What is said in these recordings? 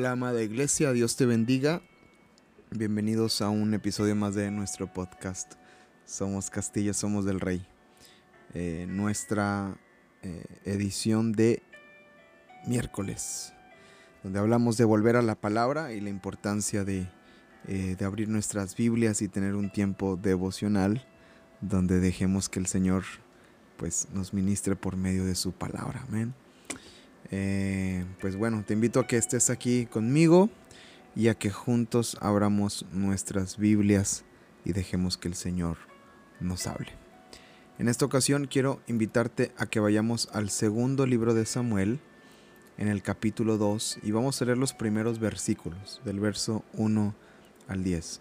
Hola amada iglesia, Dios te bendiga. Bienvenidos a un episodio más de nuestro podcast. Somos Castilla, somos del Rey. Eh, nuestra eh, edición de miércoles, donde hablamos de volver a la palabra y la importancia de, eh, de abrir nuestras Biblias y tener un tiempo devocional donde dejemos que el Señor pues nos ministre por medio de su palabra. Amén. Eh, pues bueno, te invito a que estés aquí conmigo y a que juntos abramos nuestras Biblias y dejemos que el Señor nos hable. En esta ocasión quiero invitarte a que vayamos al segundo libro de Samuel, en el capítulo 2, y vamos a leer los primeros versículos, del verso 1 al 10.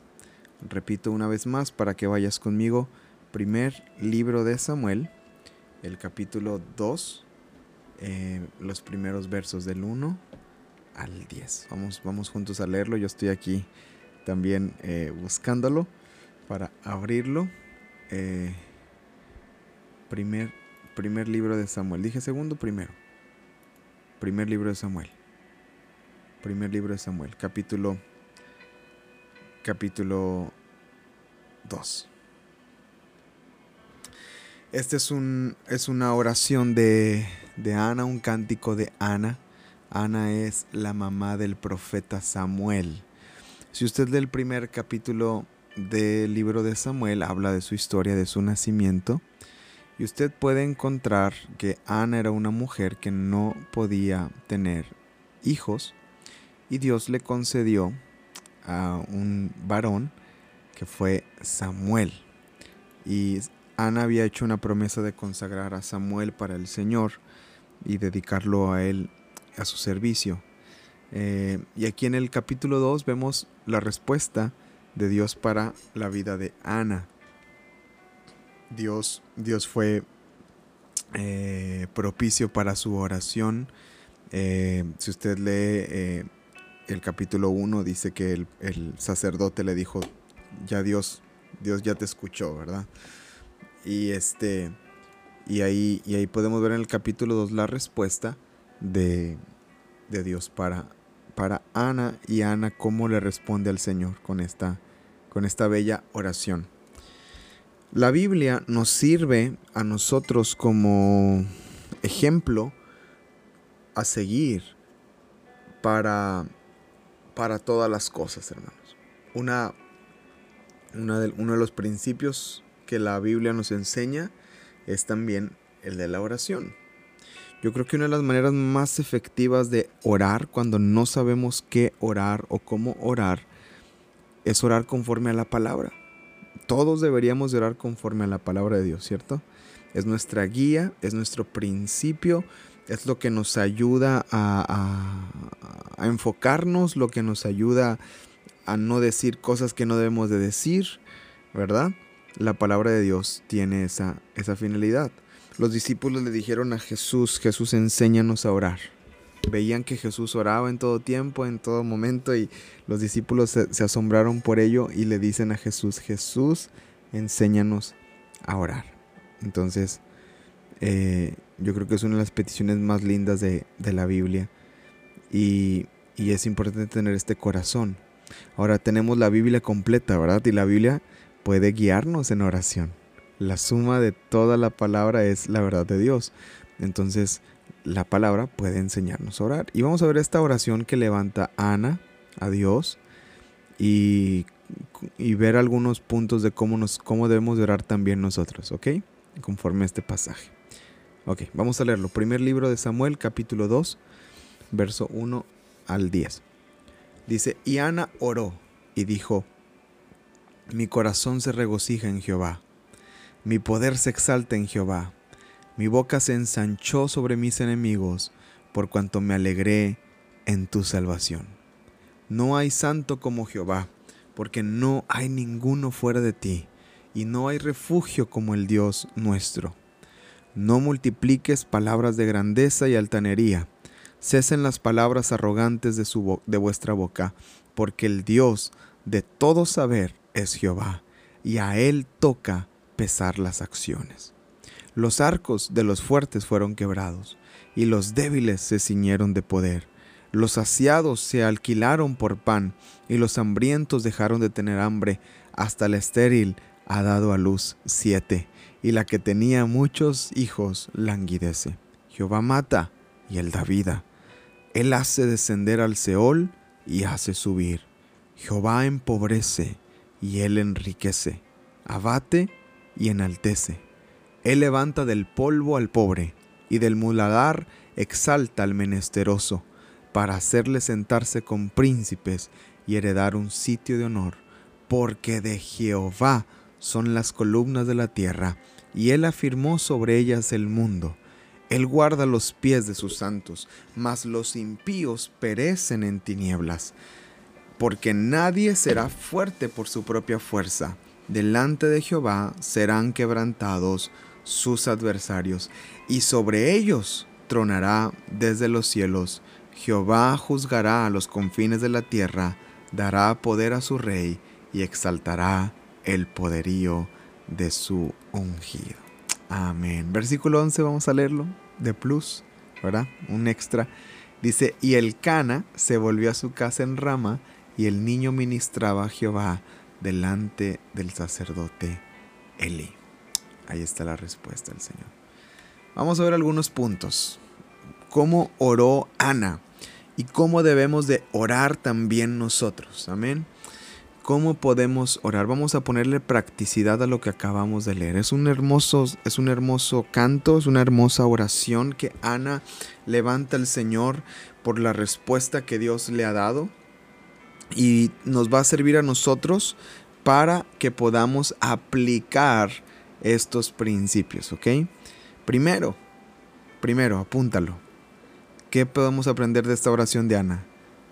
Repito una vez más para que vayas conmigo, primer libro de Samuel, el capítulo 2, eh, los primeros versos del 1 al 10. Vamos, vamos juntos a leerlo. Yo estoy aquí también eh, buscándolo para abrirlo. Eh, primer, primer libro de Samuel. Dije segundo, primero. Primer libro de Samuel. Primer libro de Samuel. Capítulo. Capítulo 2. Este es, un, es una oración de, de Ana, un cántico de Ana. Ana es la mamá del profeta Samuel. Si usted lee el primer capítulo del libro de Samuel, habla de su historia, de su nacimiento, y usted puede encontrar que Ana era una mujer que no podía tener hijos, y Dios le concedió a un varón que fue Samuel. Y Ana había hecho una promesa de consagrar a Samuel para el Señor y dedicarlo a él, a su servicio. Eh, y aquí en el capítulo 2 vemos la respuesta de Dios para la vida de Ana. Dios, Dios fue eh, propicio para su oración. Eh, si usted lee el capítulo 1, dice que el, el, sacerdote le dijo, ya Dios, Dios ya te escuchó, ¿verdad? Y este y ahí, y ahí podemos ver en el capítulo 2 la respuesta de, de Dios para, para Ana y Ana cómo le responde al Señor con esta, con esta bella oración. La Biblia nos sirve a nosotros como ejemplo a seguir para, para todas las cosas, hermanos. Una, una de, uno de los principios que la Biblia nos enseña es también el de la oración. Yo creo que una de las maneras más efectivas de orar cuando no sabemos qué orar o cómo orar es orar conforme a la palabra. Todos deberíamos orar conforme a la palabra de Dios, ¿cierto? Es nuestra guía, es nuestro principio, es lo que nos ayuda a, a, enfocarnos, lo que nos ayuda a no decir cosas que no debemos de decir, ¿verdad? La palabra de Dios tiene esa, esa finalidad. Los discípulos le dijeron a Jesús, Jesús enséñanos a orar. Veían que Jesús oraba en todo tiempo, en todo momento, y los discípulos se, asombraron por ello y le dicen a Jesús, Jesús, enséñanos a orar. Entonces, eh, yo creo que es una de las peticiones más lindas de, de la Biblia y, y es importante tener este corazón. Ahora tenemos la Biblia completa, ¿verdad? Y la Biblia puede guiarnos en oración. La suma de toda la palabra es la verdad de Dios. Entonces, la palabra puede enseñarnos a orar. Y vamos a ver esta oración que levanta Ana a Dios y, ver algunos puntos de cómo, nos, cómo debemos de orar también nosotros, ¿ok? Conforme a este pasaje. Ok, vamos a leerlo. Primer libro de Samuel, capítulo 2, verso 1 al 10. Dice, y Ana oró y dijo, mi corazón se regocija en Jehová. Mi poder se exalta en Jehová. Mi boca se ensanchó sobre mis enemigos, por cuanto me alegré en tu salvación. No hay santo como Jehová, porque no hay ninguno fuera de ti, y no hay refugio como el Dios nuestro. No multipliques palabras de grandeza y altanería. Cesen las palabras arrogantes de, su de vuestra boca, porque el Dios de todo saber es Jehová, y a él toca pesar las acciones. Los arcos de los fuertes fueron quebrados, y los débiles se ciñeron de poder. Los saciados se alquilaron por pan, y los hambrientos dejaron de tener hambre, hasta la estéril ha dado a luz siete, y la que tenía muchos hijos languidece. Jehová mata, y él da vida. Él hace descender al Seol y hace subir. Jehová empobrece, y él enriquece. Abate y enaltece. Él levanta del polvo al pobre, y del muladar exalta al menesteroso, para hacerle sentarse con príncipes y heredar un sitio de honor, porque de Jehová son las columnas de la tierra, y él afirmó sobre ellas el mundo. Él guarda los pies de sus santos, mas los impíos perecen en tinieblas, porque nadie será fuerte por su propia fuerza. Delante de Jehová serán quebrantados sus adversarios, y sobre ellos tronará desde los cielos. Jehová juzgará a los confines de la tierra, dará poder a su rey y exaltará el poderío de su ungido. Amén. Versículo 11, vamos a leerlo de plus, ¿verdad? Un extra. Dice, y el Cana se volvió a su casa en Rama, y el niño ministraba a Jehová delante del sacerdote Eli. Ahí está la respuesta del Señor. Vamos a ver algunos puntos. ¿Cómo oró Ana? Y cómo debemos de orar también nosotros. Amén. ¿Cómo podemos orar? Vamos a ponerle practicidad a lo que acabamos de leer. Es un hermoso, es un hermoso canto, es una hermosa oración que Ana levanta al Señor por la respuesta que Dios le ha dado y nos va a servir a nosotros para que podamos aplicar estos principios, ¿ok? Primero, primero, apúntalo. ¿Qué podemos aprender de esta oración de Ana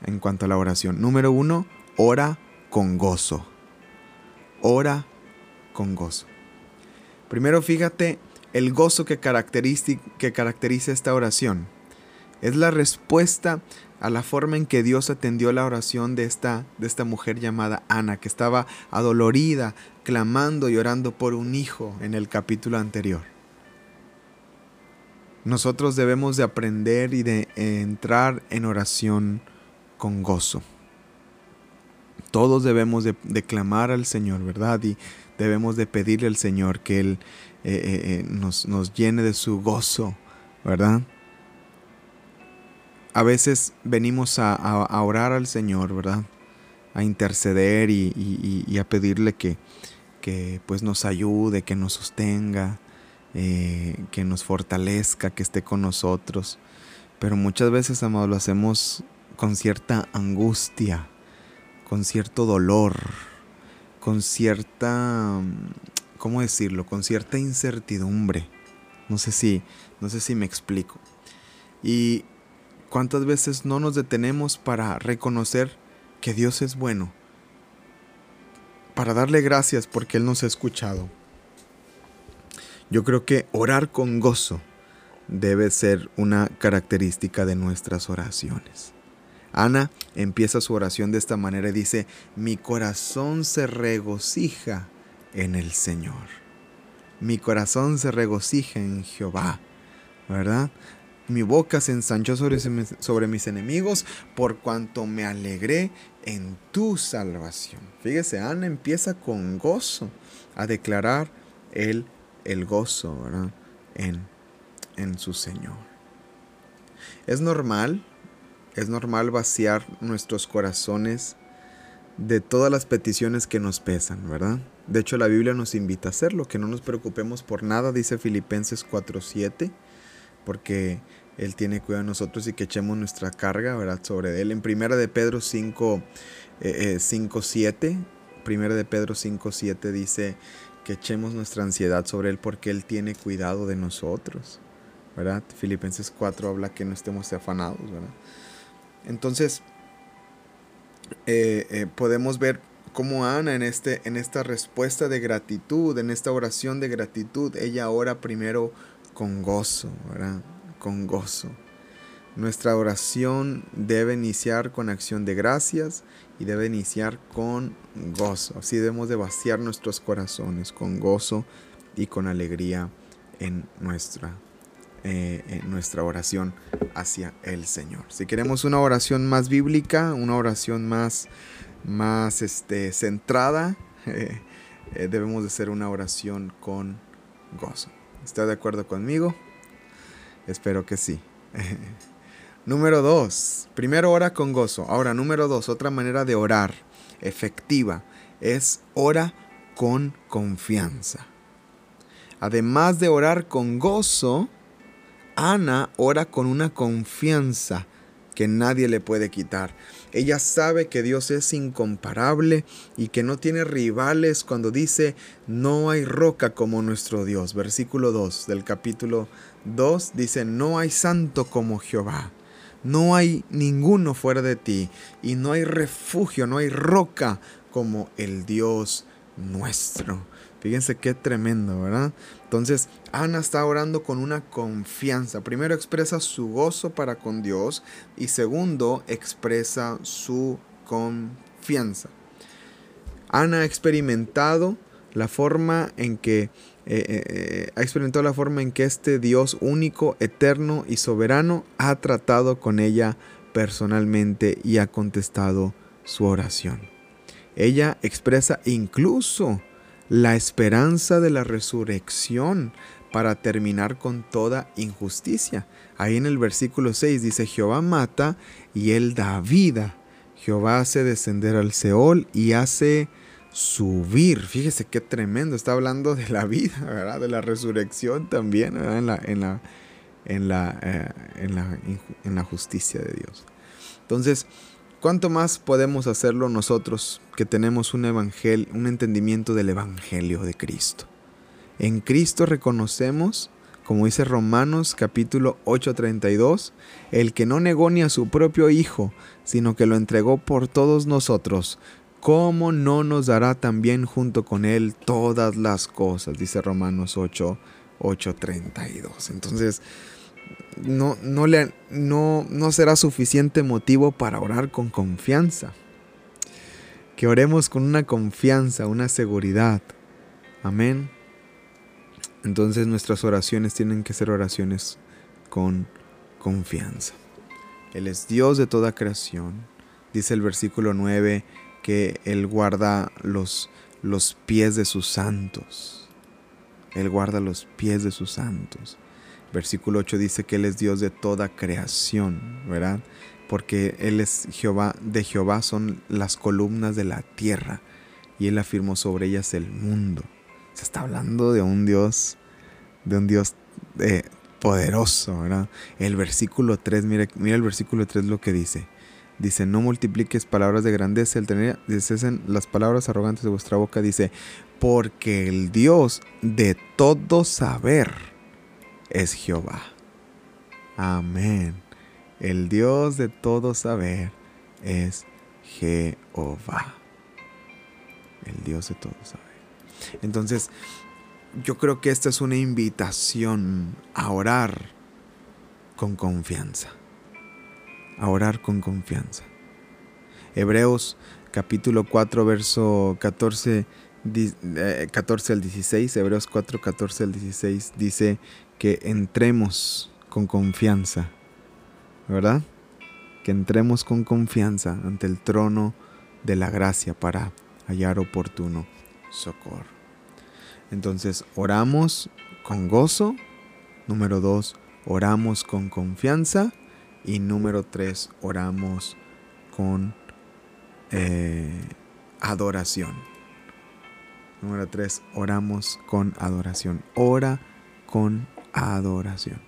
en cuanto a la oración? Número uno, ora con gozo. Ora con gozo. Primero, fíjate el gozo que que caracteriza esta oración. Es la respuesta a la forma en que Dios atendió la oración de esta, de esta mujer llamada Ana, que estaba adolorida, clamando y orando por un hijo en el capítulo anterior. Nosotros debemos de aprender y de entrar en oración con gozo. Todos debemos de, clamar al Señor, ¿verdad? Y debemos de pedirle al Señor que Él eh, eh, eh, nos, nos llene de su gozo, ¿verdad? A veces venimos a, orar al Señor, ¿verdad? A interceder y a pedirle que, que pues nos ayude, que nos sostenga, eh, que nos fortalezca, que esté con nosotros. Pero muchas veces, amados, lo hacemos con cierta angustia, con cierto dolor, con cierta, ¿cómo decirlo? Con cierta incertidumbre. No sé si, no sé si me explico. Y cuántas veces no nos detenemos para reconocer que Dios es bueno, para darle gracias porque Él nos ha escuchado. Yo creo que orar con gozo debe ser una característica de nuestras oraciones. Ana empieza su oración de esta manera y dice, mi corazón se regocija en el Señor. Mi corazón se regocija en Jehová, ¿verdad? Mi boca se ensanchó sobre, sobre mis enemigos por cuanto me alegré en tu salvación. Fíjese, Ana empieza con gozo a declarar el, el gozo En, en su Señor. Es normal, es normal vaciar nuestros corazones de todas las peticiones que nos pesan, ¿verdad? De hecho, la Biblia nos invita a hacerlo, que no nos preocupemos por nada, dice Filipenses 4:7 porque Él tiene cuidado de nosotros y que echemos nuestra carga. Sobre Él. En primera de Pedro 5, 5 7, primera de Pedro 5, 7 dice que echemos nuestra ansiedad sobre Él porque Él tiene cuidado de nosotros, ¿verdad? Filipenses 4 habla que no estemos afanados, ¿verdad? Entonces, eh, eh, podemos ver cómo Ana en, este, en esta respuesta de gratitud, en esta oración de gratitud, ella ora primero con gozo, ¿verdad? Con gozo. Nuestra oración debe iniciar con acción de gracias y debe iniciar con gozo. Así debemos de vaciar nuestros corazones con gozo y con alegría en nuestra eh, nuestra oración hacia el Señor. Si queremos una oración más bíblica, una oración más, más este, centrada, eh, debemos de ser una oración con gozo. ¿Está de acuerdo conmigo? Espero que sí. número dos, primero ora con gozo. Ahora, número dos, otra manera de orar efectiva es ora con confianza. Además de orar con gozo, Ana ora con una confianza que nadie le puede quitar. Ella sabe que Dios es incomparable y que no tiene rivales cuando dice, no hay roca como nuestro Dios. Versículo 2 del capítulo 2 dice, no hay santo como Jehová. No hay ninguno fuera de ti y no hay refugio, no hay roca como el Dios nuestro. Fíjense qué tremendo, ¿verdad? Entonces, Ana está orando con una confianza. Primero expresa su gozo para con Dios y segundo expresa su confianza. Ana ha experimentado la forma en que eh, eh, eh, ha experimentado la forma en que este Dios único, eterno y soberano ha tratado con ella personalmente y ha contestado su oración. Ella expresa incluso la esperanza de la resurrección para terminar con toda injusticia. Ahí en el versículo 6 dice, Jehová mata y él da vida. Jehová hace descender al Seol y hace subir. Fíjese qué tremendo. Está hablando de la vida, ¿verdad? De la resurrección también, En la, en la, en la, eh, en la, en la justicia de Dios. Entonces, ¿Cuánto más podemos hacerlo nosotros que tenemos un evangelio, un entendimiento del evangelio de Cristo? En Cristo reconocemos, como dice Romanos capítulo 8:32, el que no negó ni a su propio hijo, sino que lo entregó por todos nosotros, ¿cómo no nos dará también junto con él todas las cosas? Dice Romanos 8 8:32. Entonces, no, no, le, no, no será suficiente motivo para orar con confianza. Que oremos con una confianza, una seguridad. Amén. Entonces nuestras oraciones tienen que ser oraciones con confianza. Él es Dios de toda creación. Dice el versículo 9 que Él guarda los, los pies de sus santos. Él guarda los pies de sus santos. Versículo 8 dice que Él es Dios de toda creación, ¿verdad? Porque Él es Jehová, de Jehová son las columnas de la tierra y Él afirmó sobre ellas el mundo. Se está hablando de un Dios, de un Dios eh, poderoso, ¿verdad? El versículo 3, mira, el versículo 3 lo que dice. Dice, no multipliques palabras de grandeza, el tener, cesen las palabras arrogantes de vuestra boca, dice, porque el Dios de todo saber, es Jehová. Amén. El Dios de todo saber es Jehová. El Dios de todo saber. Entonces, yo creo que esta es una invitación a orar con confianza. A orar con confianza. Hebreos capítulo 4, verso 14, 14 eh, al 16, Hebreos 4, 14 al 16 dice, que entremos con confianza, ¿verdad? Que entremos con confianza ante el trono de la gracia para hallar oportuno socorro. Entonces, oramos con gozo. Número dos, oramos con confianza. Y número tres, oramos con eh, adoración. Número tres, oramos con adoración. Ora con adoración.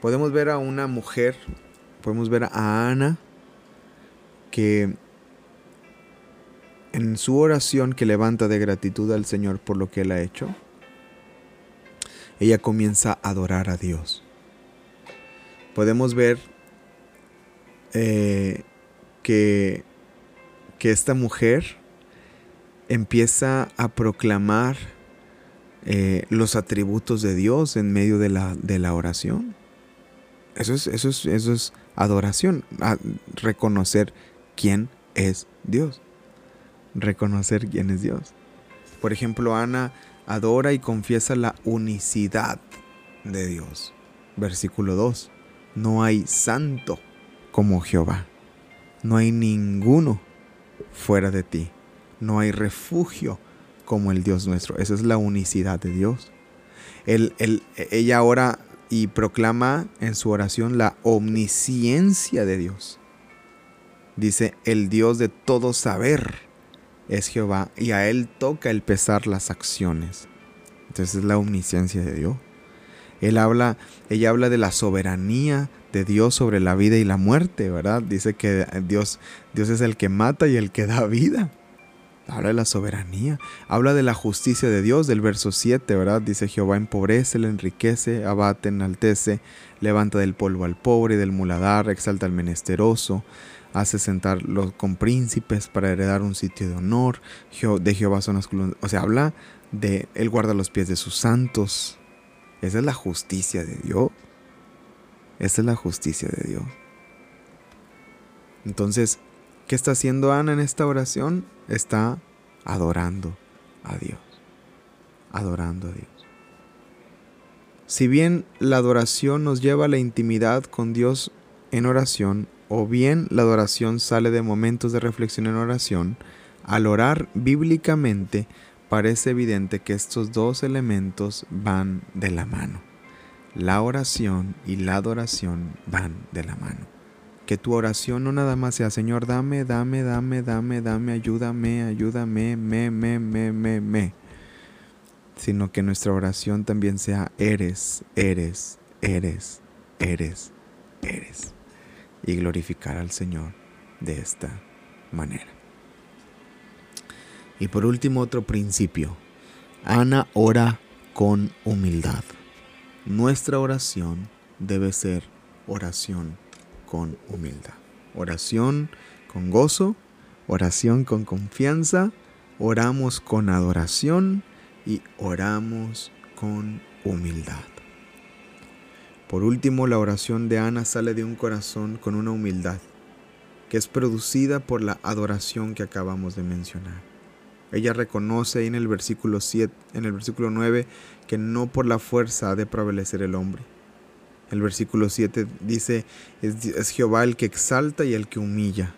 Podemos ver a una mujer, podemos ver a Ana, que en su oración que levanta de gratitud al Señor por lo que Él ha hecho, ella comienza a adorar a Dios. Podemos ver eh, que, que esta mujer empieza a proclamar eh, los atributos de Dios en medio de la, de la oración. Eso es, eso es, eso es adoración, reconocer quién es Dios. Reconocer quién es Dios. Por ejemplo, Ana adora y confiesa la unicidad de Dios. Versículo 2. No hay santo como Jehová. No hay ninguno fuera de ti. No hay refugio como el Dios nuestro. Esa es la unicidad de Dios. ella ora y proclama en su oración la omnisciencia de Dios. Dice, el Dios de todo saber es Jehová y a Él toca el pesar las acciones. Entonces es la omnisciencia de Dios. Él habla, ella habla de la soberanía de Dios sobre la vida y la muerte, ¿verdad? Dice que Dios, Dios es el que mata y el que da vida. Habla de la soberanía, habla de la justicia de Dios del verso 7, ¿verdad? Dice Jehová empobrece, le enriquece, abate, enaltece, levanta del polvo al pobre, del muladar, exalta al menesteroso, hace sentar los, con príncipes para heredar un sitio de honor, de Jehová son las columnas, o sea, habla de Él guarda los pies de sus santos. Esa es la justicia de Dios. Esa es la justicia de Dios. Entonces, ¿qué está haciendo Ana en esta oración? Está adorando a Dios. Adorando a Dios. Si bien la adoración nos lleva a la intimidad con Dios en oración, o bien la adoración sale de momentos de reflexión en oración, al orar bíblicamente parece evidente que estos dos elementos van de la mano. La oración y la adoración van de la mano. Que tu oración no nada más sea, Señor, dame, dame, dame, dame, dame, ayúdame, ayúdame, me, me, me, me, me. Sino que nuestra oración también sea, eres, eres, eres, eres, eres. Y glorificar al Señor de esta manera. Y por último, otro principio. Ana ora con humildad. Nuestra oración debe ser oración con humildad. Oración con gozo, oración con confianza, oramos con adoración y oramos con humildad. Por último, la oración de Ana sale de un corazón con una humildad que es producida por la adoración que acabamos de mencionar. Ella reconoce en el versículo 7, en el versículo 9, que no por la fuerza ha de prevalecer el hombre. El versículo 7 dice, es, Jehová el que exalta y el que humilla.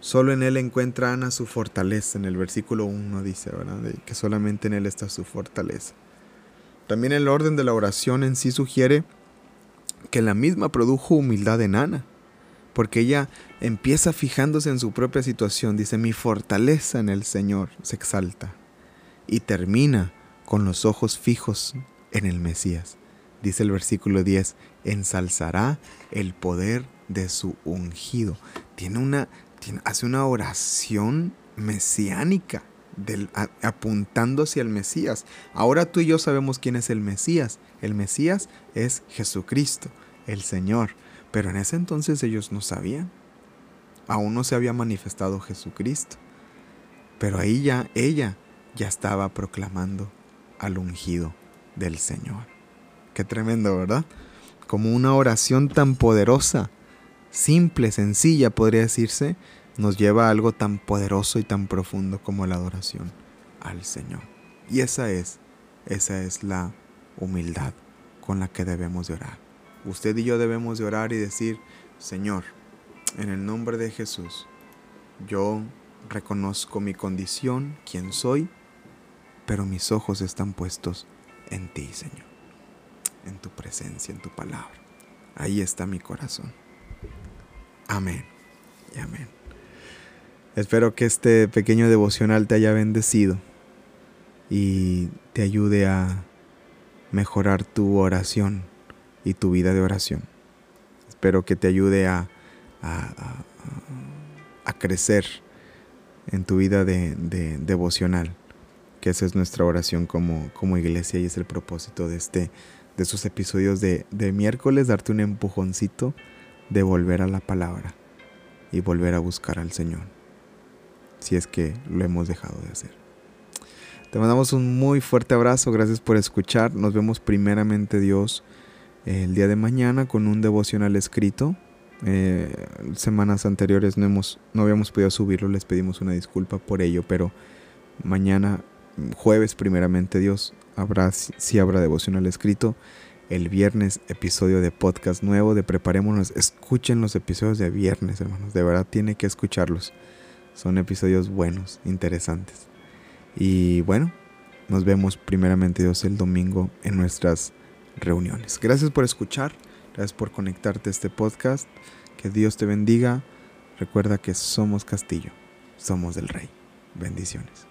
Solo en él encuentra Ana su fortaleza. En el versículo 1 dice, ¿verdad? que solamente en él está su fortaleza. También el orden de la oración en sí sugiere que la misma produjo humildad en Ana porque ella empieza fijándose en su propia situación, dice, mi fortaleza en el Señor se exalta, y termina con los ojos fijos en el Mesías. Dice el versículo 10, ensalzará el poder de su ungido. Tiene una, hace una oración mesiánica, del, apuntando hacia el Mesías. Ahora tú y yo sabemos quién es el Mesías. El Mesías es Jesucristo, el Señor. Pero en ese entonces ellos no sabían. Aún no se había manifestado Jesucristo. Pero ahí ya ella ya estaba proclamando al ungido del Señor. Qué tremendo, ¿verdad? Como una oración tan poderosa, simple, sencilla, podría decirse, nos lleva a algo tan poderoso y tan profundo como la adoración al Señor. Y esa es, esa es la humildad con la que debemos de orar. Usted y yo debemos de orar y decir, Señor, en el nombre de Jesús, yo reconozco mi condición, quién soy, pero mis ojos están puestos en ti, Señor, en tu presencia, en tu palabra. Ahí está mi corazón. Amén y amén. Espero que este pequeño devocional te haya bendecido y te ayude a mejorar tu oración y tu vida de oración. Espero que te ayude a, a, crecer en tu vida de, devocional, que esa es nuestra oración como, como iglesia y es el propósito de, este, de estos episodios de, de miércoles, darte un empujoncito de volver a la palabra y volver a buscar al Señor, si es que lo hemos dejado de hacer. Te mandamos un muy fuerte abrazo, gracias por escuchar, nos vemos primeramente Dios el día de mañana con un devocional escrito. Eh, semanas anteriores no, hemos, no habíamos podido subirlo, les pedimos una disculpa por ello, pero mañana jueves, primeramente Dios, habrá, si habrá devocional escrito. El viernes, episodio de podcast nuevo de Preparémonos. Escuchen los episodios de viernes, hermanos. De verdad tiene que escucharlos. Son episodios buenos, interesantes. Y bueno, nos vemos primeramente Dios el domingo en nuestras reuniones. Gracias por escuchar. Gracias por conectarte a este podcast. Que Dios te bendiga. Recuerda que somos castillo. Somos del rey. Bendiciones.